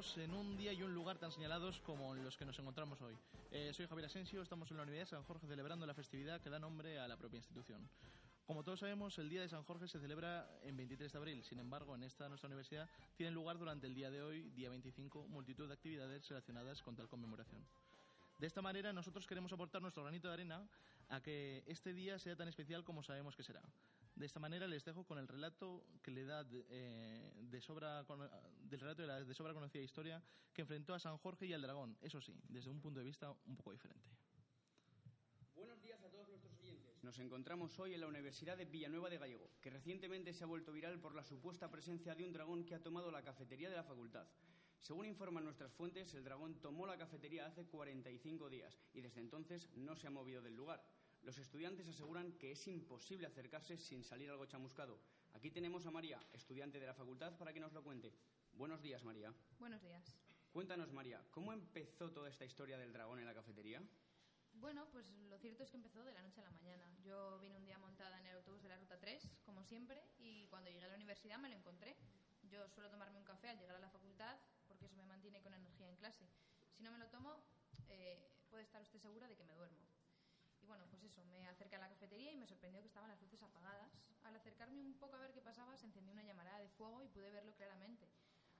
en un día y un lugar tan señalados como los que nos encontramos hoy. Eh, soy Javier Asensio, estamos en la Universidad de San Jorge celebrando la festividad que da nombre a la propia institución. Como todos sabemos, el Día de San Jorge se celebra en 23 de abril. Sin embargo, en esta nuestra universidad tienen lugar durante el día de hoy, día 25, multitud de actividades relacionadas con tal conmemoración. De esta manera, nosotros queremos aportar nuestro granito de arena a que este día sea tan especial como sabemos que será. De esta manera, les dejo con el relato que le da eh, de sobra, del relato de la de sobra conocida historia que enfrentó a San Jorge y al dragón, eso sí, desde un punto de vista un poco diferente. Buenos días a todos nuestros oyentes. Nos encontramos hoy en la Universidad de Villanueva de Gallego, que recientemente se ha vuelto viral por la supuesta presencia de un dragón que ha tomado la cafetería de la facultad. Según informan nuestras fuentes, el dragón tomó la cafetería hace 45 días y desde entonces no se ha movido del lugar. Los estudiantes aseguran que es imposible acercarse sin salir algo chamuscado. Aquí tenemos a María, estudiante de la facultad, para que nos lo cuente. Buenos días, María. Buenos días. Cuéntanos, María, ¿cómo empezó toda esta historia del dragón en la cafetería? Bueno, pues lo cierto es que empezó de la noche a la mañana. Yo vine un día montada en el autobús de la Ruta 3, como siempre, y cuando llegué a la universidad me lo encontré. Yo suelo tomarme un café al llegar a la facultad porque eso me mantiene con energía en clase. Si no me lo tomo, eh, puede estar usted segura de que me duermo. Bueno, pues eso, me acerqué a la cafetería y me sorprendió que estaban las luces apagadas. Al acercarme un poco a ver qué pasaba, se encendió una llamarada de fuego y pude verlo claramente.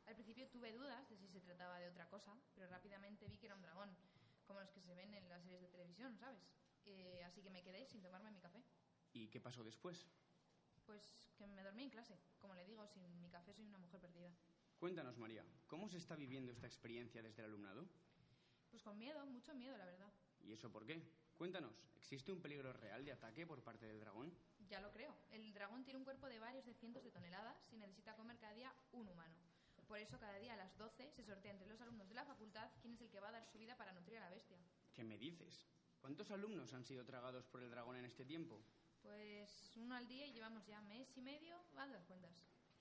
Al principio tuve dudas de si se trataba de otra cosa, pero rápidamente vi que era un dragón, como los que se ven en las series de televisión, ¿sabes? Eh, así que me quedé sin tomarme mi café. ¿Y qué pasó después? Pues que me dormí en clase. Como le digo, sin mi café soy una mujer perdida. Cuéntanos, María, ¿cómo se está viviendo esta experiencia desde el alumnado? Pues con miedo, mucho miedo, la verdad. ¿Y eso por qué? Cuéntanos, ¿existe un peligro real de ataque por parte del dragón? Ya lo creo. El dragón tiene un cuerpo de varios de cientos de toneladas y necesita comer cada día un humano. Por eso cada día a las 12 se sortea entre los alumnos de la facultad quién es el que va a dar su vida para nutrir a la bestia. ¿Qué me dices? ¿Cuántos alumnos han sido tragados por el dragón en este tiempo? Pues uno al día y llevamos ya mes y medio. Van las cuentas.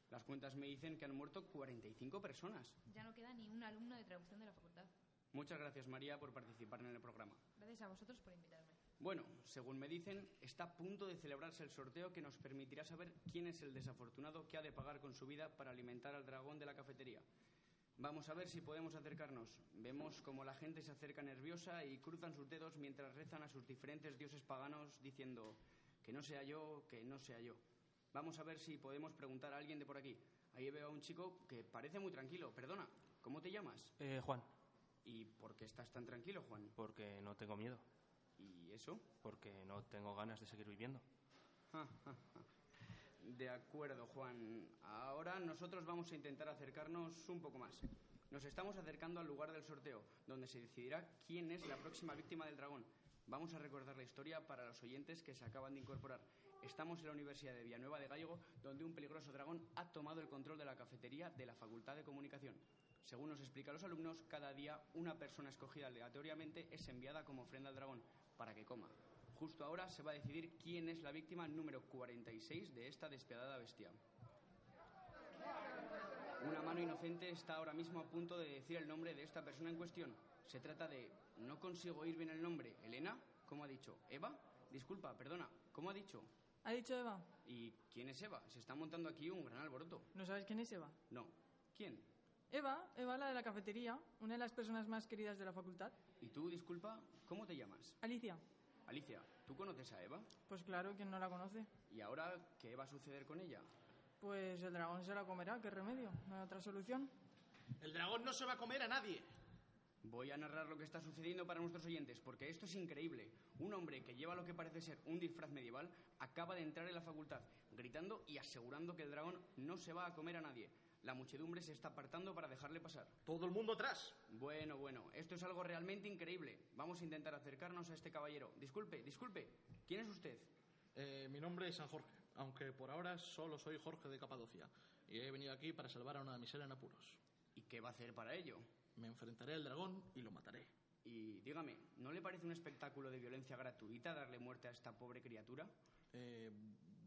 Las cuentas me dicen que han muerto 45 personas. Ya no queda ni un alumno de traducción de la facultad. Muchas gracias, María, por participar en el programa. Gracias a vosotros por invitarme. Bueno, según me dicen, está a punto de celebrarse el sorteo que nos permitirá saber quién es el desafortunado que ha de pagar con su vida para alimentar al dragón de la cafetería. Vamos a ver si podemos acercarnos. Vemos como la gente se acerca nerviosa y cruzan sus dedos mientras rezan a sus diferentes dioses paganos diciendo que no sea yo, que no sea yo. Vamos a ver si podemos preguntar a alguien de por aquí. Ahí veo a un chico que parece muy tranquilo. Perdona, ¿cómo te llamas? Eh, Juan. ¿Y por qué estás tan tranquilo, Juan? Porque no tengo miedo. ¿Y eso? Porque no tengo ganas de seguir viviendo. De acuerdo, Juan. Ahora nosotros vamos a intentar acercarnos un poco más. Nos estamos acercando al lugar del sorteo, donde se decidirá quién es la próxima víctima del dragón. Vamos a recordar la historia para los oyentes que se acaban de incorporar. Estamos en la Universidad de Villanueva de Gallego, donde un peligroso dragón ha tomado el control de la cafetería de la Facultad de Comunicación. Según nos explican los alumnos, cada día una persona escogida aleatoriamente es enviada como ofrenda al dragón para que coma. Justo ahora se va a decidir quién es la víctima número 46 de esta despiadada bestia. Una mano inocente está ahora mismo a punto de decir el nombre de esta persona en cuestión. Se trata de... No consigo oír bien el nombre. ¿Elena? ¿Cómo ha dicho? ¿Eva? Disculpa, perdona. ¿Cómo ha dicho? ¿Ha dicho Eva? ¿Y quién es Eva? Se está montando aquí un gran alboroto. ¿No sabes quién es Eva? No. ¿Quién? Eva, Eva la de la cafetería, una de las personas más queridas de la facultad. ¿Y tú, disculpa, cómo te llamas? Alicia. Alicia, ¿tú conoces a Eva? Pues claro, ¿quién no la conoce? ¿Y ahora qué va a suceder con ella? Pues el dragón se la comerá, ¿qué remedio? ¿No hay otra solución? El dragón no se va a comer a nadie. Voy a narrar lo que está sucediendo para nuestros oyentes, porque esto es increíble. Un hombre que lleva lo que parece ser un disfraz medieval acaba de entrar en la facultad, gritando y asegurando que el dragón no se va a comer a nadie. La muchedumbre se está apartando para dejarle pasar. Todo el mundo atrás. Bueno, bueno, esto es algo realmente increíble. Vamos a intentar acercarnos a este caballero. Disculpe, disculpe. ¿Quién es usted? Eh, mi nombre es San Jorge, aunque por ahora solo soy Jorge de Capadocia. Y he venido aquí para salvar a una damisela en apuros. ¿Y qué va a hacer para ello? Me enfrentaré al dragón y lo mataré. Y dígame, ¿no le parece un espectáculo de violencia gratuita darle muerte a esta pobre criatura? Eh,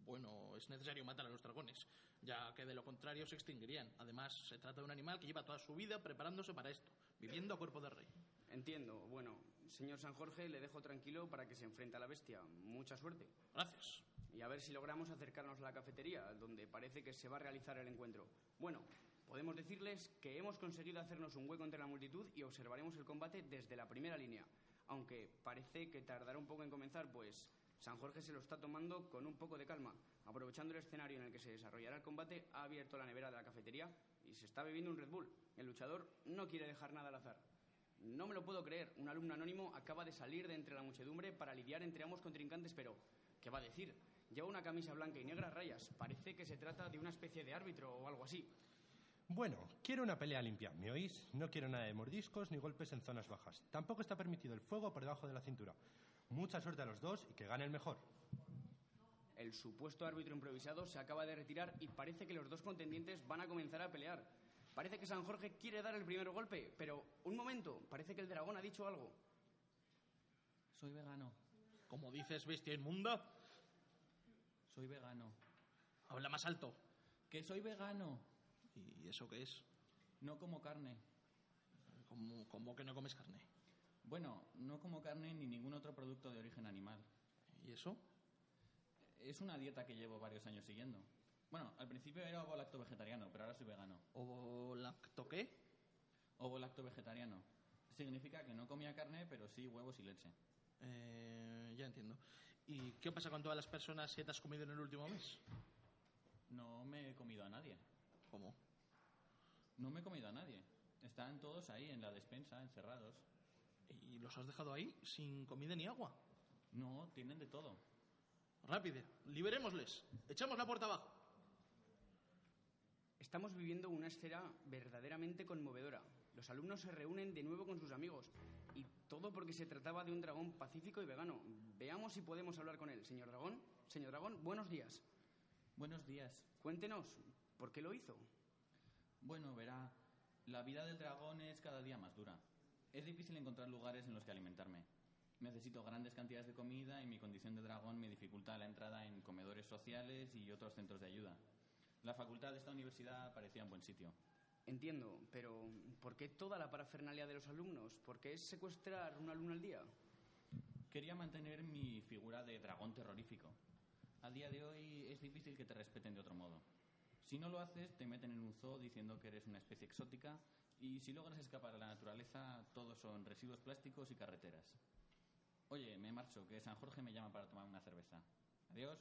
bueno, es necesario matar a los dragones, ya que de lo contrario se extinguirían. Además, se trata de un animal que lleva toda su vida preparándose para esto, viviendo a cuerpo de rey. Entiendo. Bueno, señor San Jorge, le dejo tranquilo para que se enfrente a la bestia. Mucha suerte. Gracias. Y a ver si logramos acercarnos a la cafetería, donde parece que se va a realizar el encuentro. Bueno, Podemos decirles que hemos conseguido hacernos un hueco entre la multitud y observaremos el combate desde la primera línea. Aunque parece que tardará un poco en comenzar, pues San Jorge se lo está tomando con un poco de calma. Aprovechando el escenario en el que se desarrollará el combate, ha abierto la nevera de la cafetería y se está bebiendo un Red Bull. El luchador no quiere dejar nada al azar. No me lo puedo creer. Un alumno anónimo acaba de salir de entre la muchedumbre para lidiar entre ambos contrincantes, pero ¿qué va a decir? Lleva una camisa blanca y negra rayas. Parece que se trata de una especie de árbitro o algo así. Bueno, quiero una pelea limpia, ¿me oís? No quiero nada de mordiscos ni golpes en zonas bajas. Tampoco está permitido el fuego por debajo de la cintura. Mucha suerte a los dos y que gane el mejor. El supuesto árbitro improvisado se acaba de retirar y parece que los dos contendientes van a comenzar a pelear. Parece que San Jorge quiere dar el primer golpe, pero un momento, parece que el dragón ha dicho algo. Soy vegano. Como dices, bestia inmunda, Soy vegano. habla más alto. Que soy vegano. ¿Y eso qué es? No como carne. ¿Cómo, cómo que no comes carne? Bueno, no como carne ni ningún otro producto de origen animal. ¿Y eso? Es una dieta que llevo varios años siguiendo. Bueno, al principio era ovo-lacto vegetariano, pero ahora soy vegano. ¿O lacto qué? Ovo-lacto vegetariano. Significa que no comía carne, pero sí huevos y leche. Eh, ya entiendo. ¿Y qué pasa con todas las personas que te has comido en el último mes? No me he comido a nadie. ¿Cómo? No me he comido a nadie. Están todos ahí en la despensa, encerrados. ¿Y los has dejado ahí sin comida ni agua? No, tienen de todo. Rápido, liberémosles. Echamos la puerta abajo. Estamos viviendo una escena verdaderamente conmovedora. Los alumnos se reúnen de nuevo con sus amigos. Y todo porque se trataba de un dragón pacífico y vegano. Veamos si podemos hablar con él. Señor dragón, señor dragón, buenos días. Buenos días. Cuéntenos, ¿por qué lo hizo? Bueno, verá, la vida del dragón es cada día más dura. Es difícil encontrar lugares en los que alimentarme. Necesito grandes cantidades de comida y mi condición de dragón me dificulta la entrada en comedores sociales y otros centros de ayuda. La facultad de esta universidad parecía un buen sitio. Entiendo, pero ¿por qué toda la parafernalia de los alumnos? ¿Por qué es secuestrar un alumno al día? Quería mantener mi figura de dragón terrorífico. A día de hoy es difícil que te respeten de otro modo. Si no lo haces, te meten en un zoo diciendo que eres una especie exótica y si logras escapar a la naturaleza, todos son residuos plásticos y carreteras. Oye, me marcho, que San Jorge me llama para tomar una cerveza. Adiós.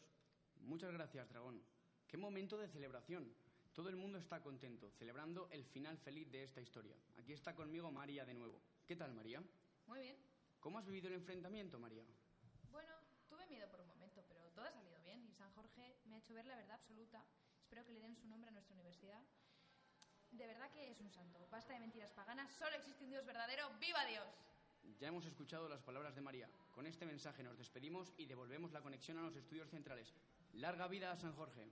Muchas gracias, dragón. Qué momento de celebración. Todo el mundo está contento, celebrando el final feliz de esta historia. Aquí está conmigo María de nuevo. ¿Qué tal, María? Muy bien. ¿Cómo has vivido el enfrentamiento, María? Bueno, tuve miedo por un momento, pero todo ha salido bien y San Jorge me ha hecho ver la verdad absoluta. Espero que le den su nombre a nuestra universidad. De verdad que es un santo. Basta de mentiras paganas. Solo existe un Dios verdadero. ¡Viva Dios! Ya hemos escuchado las palabras de María. Con este mensaje nos despedimos y devolvemos la conexión a los estudios centrales. Larga vida a San Jorge.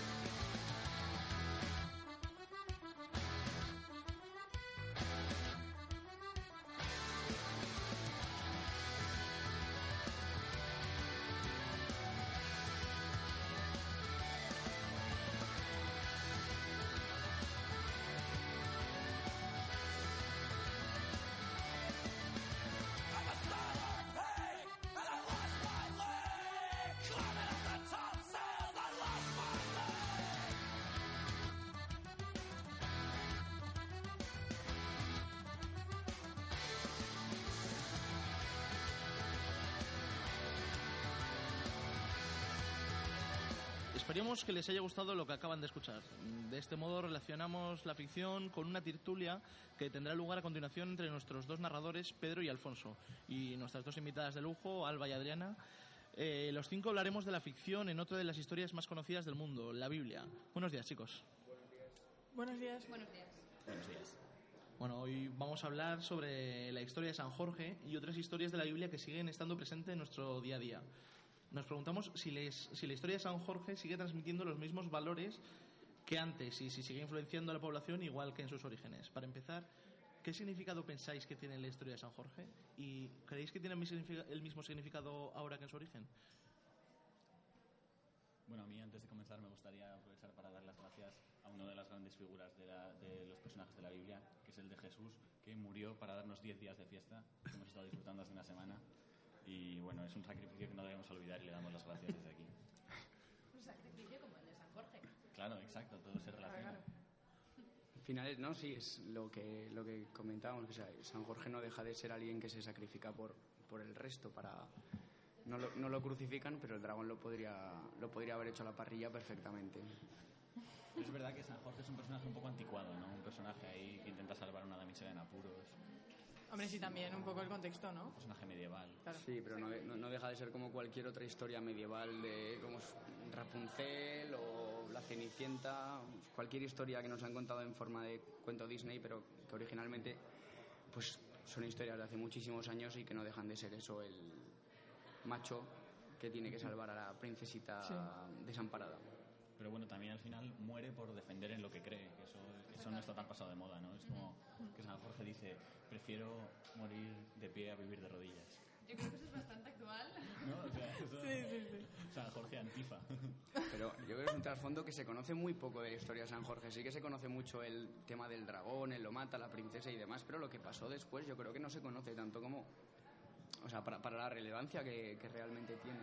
Esperemos que les haya gustado lo que acaban de escuchar. De este modo relacionamos la ficción con una tertulia que tendrá lugar a continuación entre nuestros dos narradores, Pedro y Alfonso, y nuestras dos invitadas de lujo, Alba y Adriana. Eh, los cinco hablaremos de la ficción en otra de las historias más conocidas del mundo, la Biblia. Buenos días, chicos. Buenos días. Buenos días. Buenos días. Bueno, hoy vamos a hablar sobre la historia de San Jorge y otras historias de la Biblia que siguen estando presentes en nuestro día a día. Nos preguntamos si, la historia de San Jorge sigue transmitiendo los mismos valores que antes y si sigue influenciando a la población igual que en sus orígenes. Para empezar, ¿qué significado pensáis que tiene la historia de San Jorge? ¿Y creéis que tiene el mismo significado ahora que en su origen? Bueno, a mí antes de comenzar me gustaría aprovechar para dar las gracias a una de las grandes figuras de, de los personajes de la Biblia, que es el de Jesús, que murió para darnos 10 días de fiesta, que hemos estado disfrutando hace una semana. Y bueno, es un sacrificio que no debemos olvidar y le damos las gracias desde aquí. Un sacrificio como el de San Jorge. Claro, exacto, todo se relaciona. Finales, ¿no? Sí, es lo que, lo que comentábamos. O sea, San Jorge no deja de ser alguien que se sacrifica por, por el resto para... No lo, no lo crucifican, pero el dragón lo podría, lo podría haber hecho a la parrilla perfectamente. Es verdad que San Jorge es un personaje un poco anticuado, ¿no? Un personaje ahí que intenta salvar a una damisela en apuros, Hombre, sí, también un poco el contexto, ¿no? un personaje medieval. Claro. Sí, pero no, no- no deja de ser como cualquier otra historia medieval de como Rapunzel o La Cenicienta, cualquier historia que nos han contado en forma de cuento Disney, pero que originalmente pues son historias de hace muchísimos años y que no dejan de ser eso, el macho que tiene que salvar a la princesita Sí. desamparada. Pero bueno, también al final muere por defender en lo que cree, no está tan pasado de moda, ¿no? Es como que San Jorge dice, prefiero morir de pie a vivir de rodillas. Yo creo que eso es bastante actual. ¿No? O sea, eso- Sí, sí, sí. San Jorge antifa. Pero yo creo que es un trasfondo que se conoce muy poco de la historia de San Jorge. Sí que se conoce mucho el tema del dragón, él lo mata, la princesa y demás, pero lo que pasó después yo creo que no se conoce tanto como... O sea, para, para la relevancia que, que realmente tiene.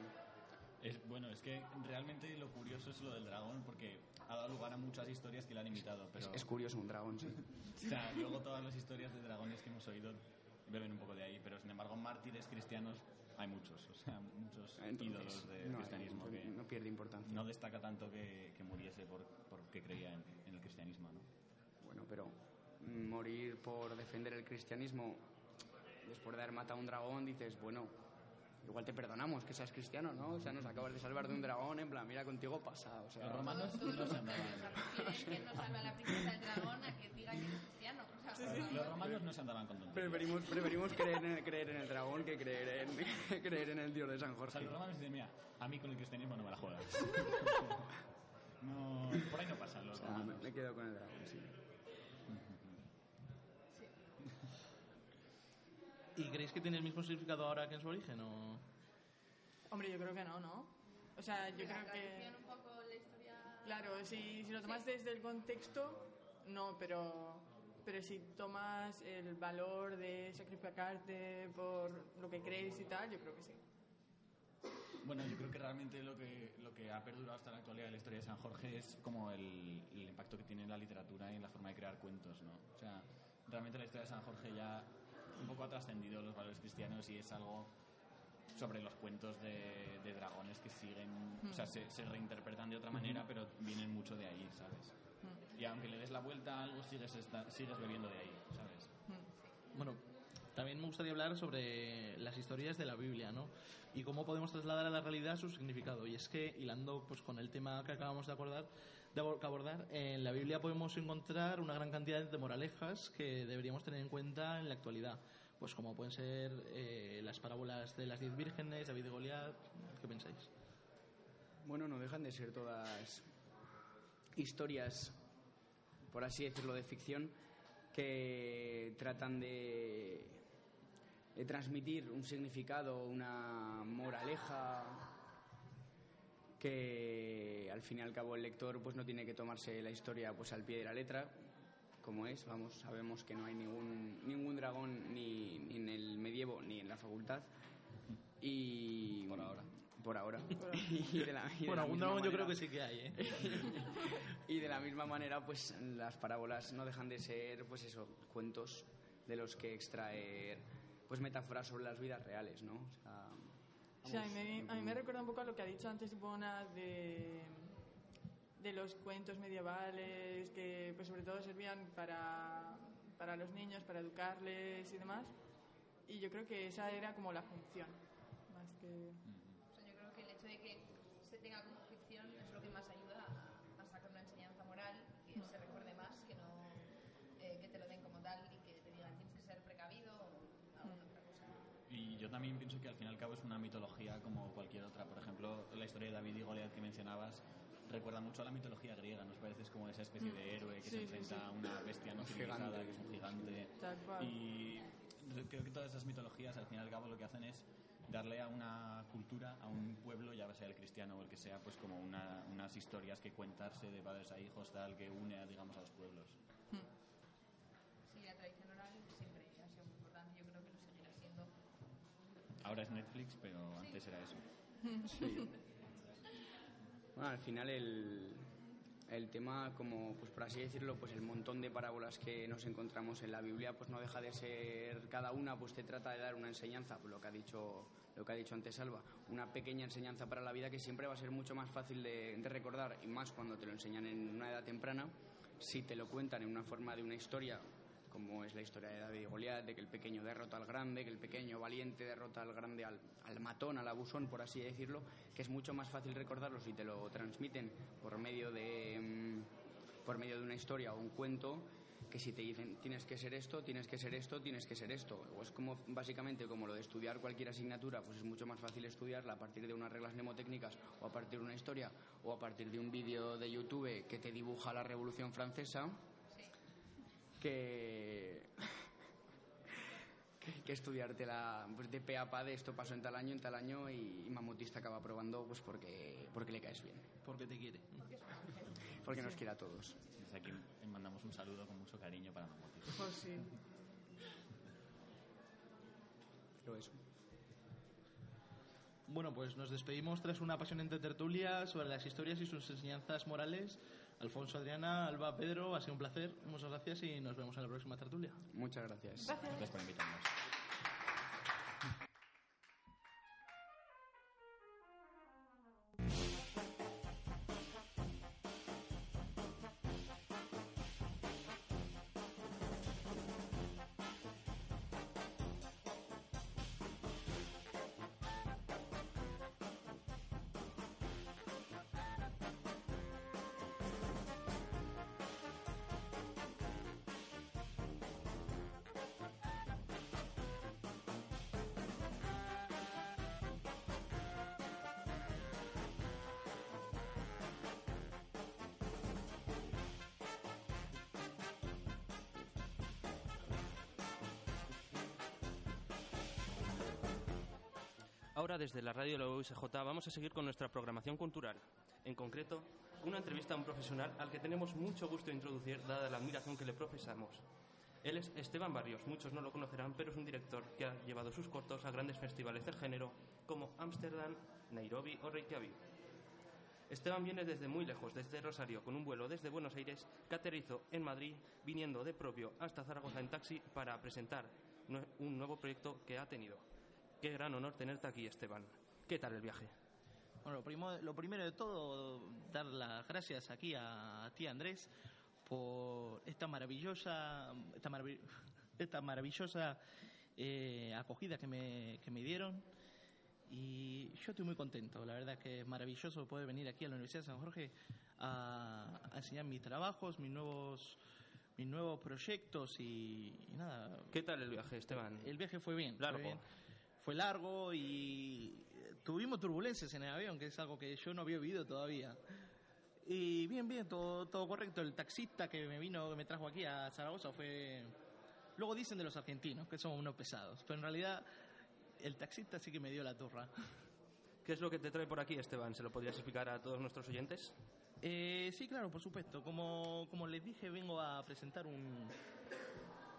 Es, bueno, es que realmente lo curioso es lo del dragón, porque ha dado lugar a muchas historias que le han imitado, pero... Es, es curioso un dragón, sí. O sea, luego todas las historias de dragones que hemos oído beben un poco de ahí, pero sin embargo mártires cristianos hay muchos, o sea, muchos Entonces, ídolos del no, cristianismo que no pierde importancia. no destaca tanto que, que muriese por, porque creía en, en el cristianismo, ¿no? Bueno, pero morir por defender el cristianismo después de haber matado a un dragón, dices, bueno, igual te perdonamos que seas cristiano, ¿no? O sea, nos acabas de salvar de un dragón, en plan, mira, contigo pasa. O sea, Los romanos Todos, no todos se los andaban. prefieren que no salva a la princesa del dragón a que diga que es cristiano. O sea, Los romanos no se andaban con tonterías. preferimos, preferimos creer, en, creer en el dragón que creer en, creer en el dios de San O sea, Jorge. los romanos dicen, mira, a mí con el cristianismo no me la juegas. No, por ahí no pasan los O sea, me, romanos. me quedo con el dragón, sí. ¿Y creéis que tiene el mismo significado ahora que en su origen? O... Hombre, yo creo que no, ¿no? O sea, yo la creo que... un poco la historia... Claro, si, si lo tomas desde el contexto, no, pero, pero si tomas el valor de sacrificarte por lo que crees y tal, yo creo que sí. Bueno, yo creo que realmente lo que, lo que ha perdurado hasta la actualidad de la historia de San Jorge es como el, el impacto que tiene en la literatura y en la forma de crear cuentos, ¿no? O sea, realmente la historia de San Jorge ya un poco ha trascendido los valores cristianos y es algo sobre los cuentos de, de dragones que siguen, o sea, se, se reinterpretan de otra manera, pero vienen mucho de ahí, ¿sabes? Y aunque le des la vuelta a algo, sigues, esta- sigues bebiendo de ahí, ¿sabes? Bueno, también me gustaría hablar sobre las historias de la Biblia, ¿no? Y cómo podemos trasladar a la realidad su significado. Y es que, hilando pues, con el tema que acabamos de acordar, de abordar, en la Biblia podemos encontrar una gran cantidad de moralejas que deberíamos tener en cuenta en la actualidad. Pues como pueden ser eh, las parábolas de las diez vírgenes, David y Goliat, ¿qué pensáis? Bueno, no dejan de ser todas historias, por así decirlo, de ficción que tratan de, de transmitir un significado, una moraleja que al fin y al cabo el lector pues no tiene que tomarse la historia pues al pie de la letra como es, vamos, sabemos que no hay ningún, ningún dragón ni, ni en el medievo ni en la facultad y Por ahora. por ahora y de la, y de Bueno, la algún misma dragón yo creo que sí que hay, ¿eh? y de la misma manera, pues las parábolas no dejan de ser, pues eso, cuentos de los que extraer, pues metáforas sobre las vidas reales, ¿no? O sea, O sea, a mí, me, a mí me recuerda un poco a lo que ha dicho antes Ivona de, de los cuentos medievales que pues sobre todo servían para, para los niños, para educarles y demás. Y yo creo que esa era como la función, más que... O sea, yo creo que el hecho de que se tenga como ficción es lo que más ayuda a, a sacar una enseñanza moral, que se recuerde más, que no eh, que te lo den como tal y que te digan tienes que ser precavido o alguna otra cosa. Y yo también pienso que al fin y al cabo es una mitología como cualquier otra. Por ejemplo, la historia de David y Goliat que mencionabas recuerda mucho a la mitología griega. Nos parece es como esa especie de héroe que Sí, se sí, enfrenta sí. a una bestia no civilizada, que es un gigante. Y creo que todas esas mitologías al fin y al cabo lo que hacen es darle a una cultura, a un pueblo, ya sea el cristiano o el que sea, pues como una- unas historias que cuentarse de padres a hijos, tal, que une, a, digamos, a los pueblos. Sí, la tradición oral siempre ha sido muy importante. Yo creo que lo seguirá siendo. Ahora es Netflix, pero antes era eso. Bueno, al final el, el tema, como pues por así decirlo, pues el montón de parábolas que nos encontramos en la Biblia, pues no deja de ser cada una, pues te trata de dar una enseñanza, pues lo que ha dicho lo que ha dicho antes Alba, una pequeña enseñanza para la vida que siempre va a ser mucho más fácil de, de recordar y más cuando te lo enseñan en una edad temprana, si te lo cuentan en una forma de una historia como es la historia de David y Goliat, de que el pequeño derrota al grande, que el pequeño valiente derrota al grande, al, al matón, al abusón, por así decirlo, que es mucho más fácil recordarlo si te lo transmiten por medio de, mm, por medio de una historia o un cuento, que si te dicen tienes que ser esto, tienes que ser esto, tienes que ser esto. O es como básicamente como lo de estudiar cualquier asignatura, pues es mucho más fácil estudiarla a partir de unas reglas mnemotécnicas o a partir de una historia o a partir de un vídeo de YouTube que te dibuja la Revolución Francesa que, que, que estudiártela pues, de pe a pa de esto pasó en tal año, en tal año y, y Mamutista acaba probando pues porque, porque le caes bien, Porque te quiere. porque nos quiere a todos. Desde aquí mandamos un saludo con mucho cariño para Mamotis. Pues sí. Pero eso. Bueno, pues nos despedimos tras una apasionante tertulia sobre las historias y sus enseñanzas morales. Alfonso, Adriana, Alba, Pedro, ha sido un placer. Muchas gracias y nos vemos en la próxima tertulia. Muchas gracias. Gracias por invitarnos. Ahora desde la radio de la USJ vamos a seguir con nuestra programación cultural. En concreto, una entrevista a un profesional al que tenemos mucho gusto de introducir dada la admiración que le profesamos. Él es Esteban Barrios, muchos no lo conocerán, pero es un director que ha llevado sus cortos a grandes festivales del género como Ámsterdam, Nairobi o Reykjavik. Esteban viene desde muy lejos, desde Rosario, con un vuelo desde Buenos Aires que aterrizó en Madrid, viniendo de propio hasta Zaragoza en taxi para presentar un nuevo proyecto que ha tenido. Qué gran honor tenerte aquí, Esteban. ¿Qué tal el viaje? Bueno, lo, primo- lo primero de todo, dar las gracias aquí a, a ti, Andrés, por esta maravillosa, esta, maravi- esta maravillosa eh, acogida que me, que me dieron. Y yo estoy muy contento, la verdad que es maravilloso poder venir aquí a la Universidad de San Jorge a, a enseñar mis trabajos, mis nuevos, mis nuevos proyectos y, y nada, ¿Qué tal el viaje, Esteban? el viaje fue bien. Largo. Fue, bien. Fue largo y tuvimos turbulencias en el avión, que es algo que yo no había vivido todavía. Y bien, bien, todo, todo correcto. El taxista que me vino, que me trajo aquí a Zaragoza fue... Luego dicen de los argentinos que somos unos pesados, pero en realidad el taxista sí que me dio la turra. ¿Qué es lo que te trae por aquí, Esteban? ¿Se lo podrías explicar a todos nuestros oyentes? Eh, sí, claro, por supuesto. Como, como les dije, vengo a presentar un,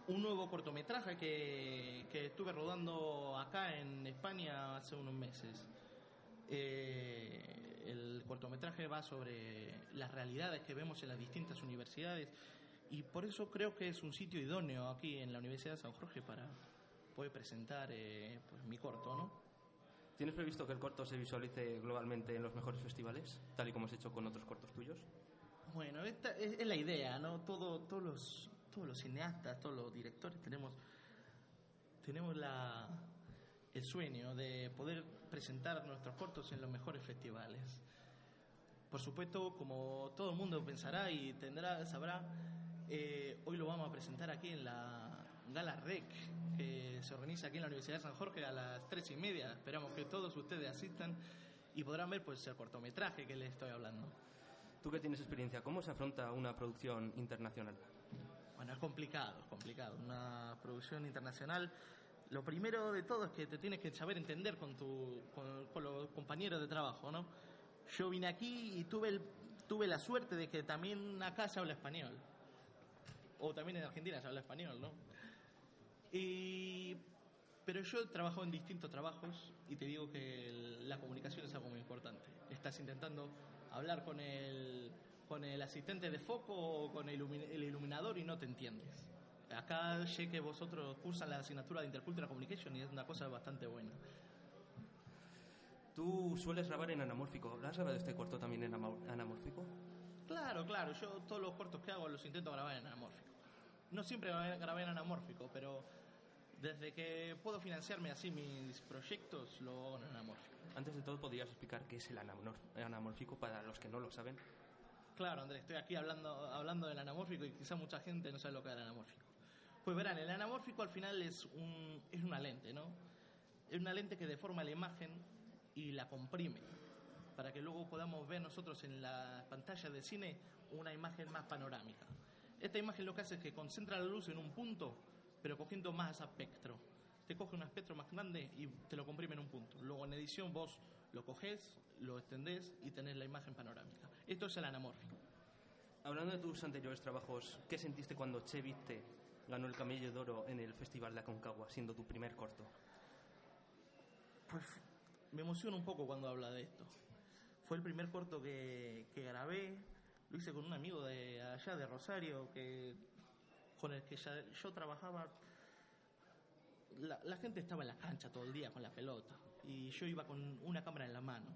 un nuevo cortometraje que, que estuve rodando acá en España hace unos meses. Eh, el cortometraje va sobre las realidades que vemos en las distintas universidades y por eso creo que es un sitio idóneo aquí en la Universidad de San Jorge para poder presentar eh, pues, mi corto, ¿no? ¿Tienes previsto que el corto se visualice globalmente en los mejores festivales, tal y como has hecho con otros cortos tuyos? Bueno, esta es, la idea, ¿no? Todo, todos, los, todos los cineastas, todos los directores tenemos, tenemos la, el sueño de poder presentar nuestros cortos en los mejores festivales. Por supuesto, como todo el mundo pensará y tendrá, sabrá, eh, hoy lo vamos a presentar aquí en la Gala REC, que se organiza aquí en la Universidad de San Jorge a las tres y media. Esperamos que todos ustedes asistan y podrán ver pues el cortometraje que les estoy hablando. Tú que tienes experiencia, ¿cómo se afronta una producción internacional? Bueno, es complicado, es complicado. Una producción internacional, lo primero de todo es que te tienes que saber entender con, tu, con, los compañeros de trabajo, ¿no? Yo vine aquí y tuve, la suerte de que también acá se habla español. O también en Argentina se habla español, ¿no? Y, pero yo he trabajado en distintos trabajos y te digo que el- la comunicación es algo muy importante. Estás intentando hablar con el, con el asistente de foco o con el, ilumi- el iluminador y no te entiendes. Acá sé que vosotros cursan la asignatura de Intercultural Communication y es una cosa bastante buena. Tú sueles grabar en anamórfico. ¿Lo has grabado este corto también en anamórfico? Claro, claro, yo todos los cortos que hago los intento grabar en anamórfico. No siempre grabé en anamórfico, pero desde que puedo financiarme así mis proyectos, lo hago en anamórfico. Antes de todo, ¿podrías explicar qué es el anamórfico para los que no lo saben? Claro, Andrés, estoy aquí hablando, hablando del anamórfico y quizá mucha gente no sabe lo que es el anamórfico. Pues verán, el anamórfico al final es, un, es una lente, ¿no? Es una lente que deforma la imagen y la comprime para que luego podamos ver nosotros en la pantalla de cine una imagen más panorámica. Esta imagen lo que hace es que concentra la luz en un punto, pero cogiendo más espectro. Te coge un espectro más grande y te lo comprime en un punto. Luego en edición vos lo coges, lo extendés y tenés la imagen panorámica. Esto es el anamórfico. Hablando de tus anteriores trabajos, ¿qué sentiste cuando Che Viste ganó el Camello de Oro en el Festival de Aconcagua, siendo tu primer corto? Pues me emociona un poco cuando habla de esto. Fue el primer corto que, que grabé, lo hice con un amigo de allá de Rosario, que con el que ya- yo trabajaba. La, la gente estaba en la cancha todo el día con la pelota y yo iba con una cámara en la mano.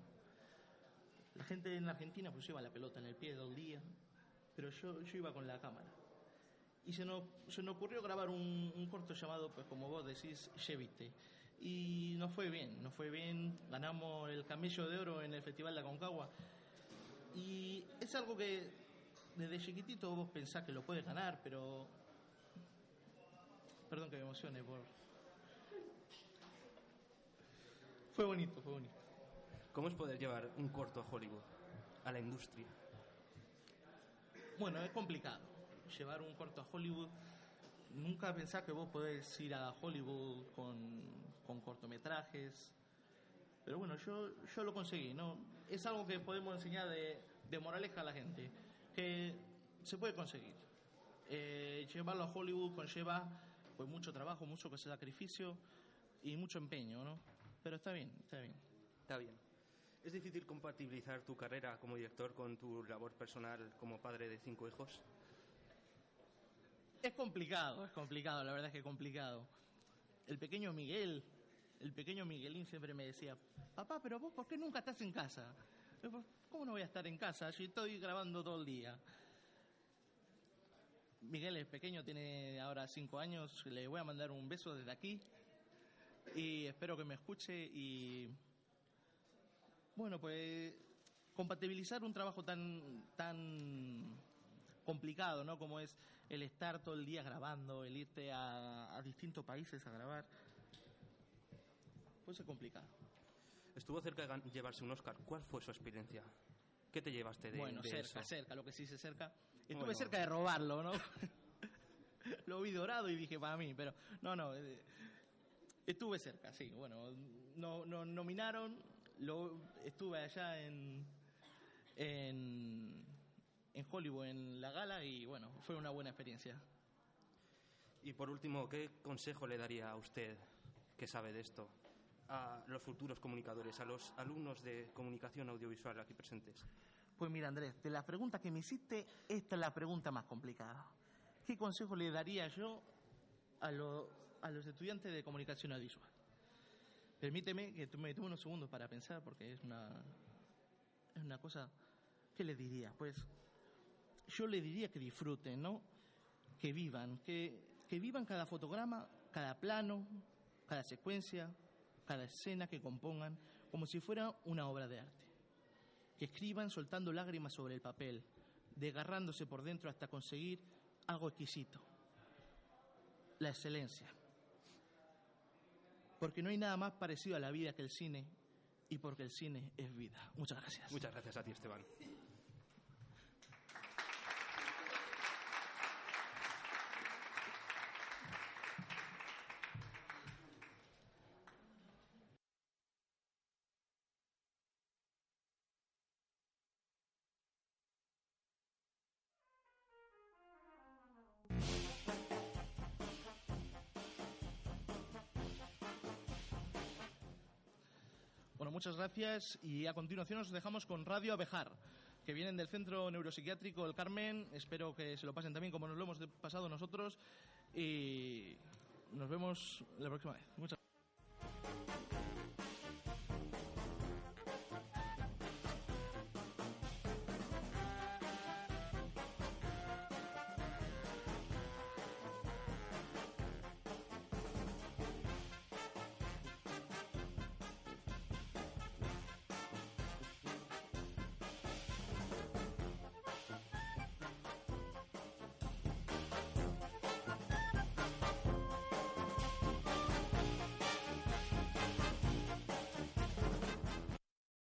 La gente en Argentina pues lleva la pelota en el pie todo el día, pero yo, yo iba con la cámara. Y se nos, se nos ocurrió grabar un, un corto llamado, pues como vos decís, Chevite. Y nos fue bien, nos fue bien, ganamos el camello de oro en el Festival de Aconcagua. Y es algo que desde chiquitito vos pensás que lo puedes ganar, pero... Perdón que me emocione por... Fue bonito, fue bonito. ¿Cómo es poder llevar un corto a Hollywood, a la industria? Bueno, es complicado. Llevar un corto a Hollywood. Nunca pensás que vos podés ir a Hollywood con, con cortometrajes. Pero bueno, yo, yo lo conseguí, ¿no? Es algo que podemos enseñar de, de moraleja a la gente. Que se puede conseguir. Eh, llevarlo a Hollywood conlleva pues mucho trabajo, mucho sacrificio y mucho empeño, ¿no? Pero está bien, está bien. Está bien. ¿Es difícil compatibilizar tu carrera como director con tu labor personal como padre de cinco hijos? Es complicado, es complicado, la verdad es que es complicado. El pequeño Miguel, el pequeño Miguelín siempre me decía, papá, pero vos, ¿por qué nunca estás en casa? "Pues, ¿Cómo no voy a estar en casa? Yo estoy grabando todo el día. Miguel es pequeño, tiene ahora cinco años, le voy a mandar un beso desde aquí y espero que me escuche y bueno, pues compatibilizar un trabajo tan tan complicado, ¿no? Como es el estar todo el día grabando, el irte a, a distintos países a grabar, pues es complicado. Estuvo cerca de llevarse un Oscar. ¿Cuál fue su experiencia? ¿Qué te llevaste de, bueno, de cerca, eso? cerca, lo que sí se cerca. Estuve Bueno. cerca de robarlo, ¿no? lo vi dorado y dije para mí, pero no, no. eh, estuve cerca, sí. Bueno, no, no nominaron, lo, estuve allá en, en, en Hollywood, en la gala, y bueno, fue una buena experiencia. Y por último, ¿qué consejo le daría a usted, que sabe de esto, a los futuros comunicadores, a los alumnos de comunicación audiovisual aquí presentes? Pues mira, Andrés, de la pregunta que me hiciste, esta es la pregunta más complicada. ¿Qué consejo le daría yo a, lo- a los estudiantes de comunicación audiovisual? Permíteme que me tome unos segundos para pensar, porque es una, es una cosa. ¿Qué le diría? Pues yo le diría que disfruten, ¿no? Que vivan, que, que vivan cada fotograma, cada plano, cada secuencia, cada escena que compongan, como si fuera una obra de arte que escriban soltando lágrimas sobre el papel, desgarrándose por dentro hasta conseguir algo exquisito, la excelencia. Porque no hay nada más parecido a la vida que el cine y porque el cine es vida. Muchas gracias. Muchas gracias a ti, Esteban. Muchas gracias y a continuación os dejamos con Radio Abejar, que vienen del Centro Neuropsiquiátrico El Carmen. Espero que se lo pasen también como nos lo hemos pasado nosotros y nos vemos la próxima vez. Muchas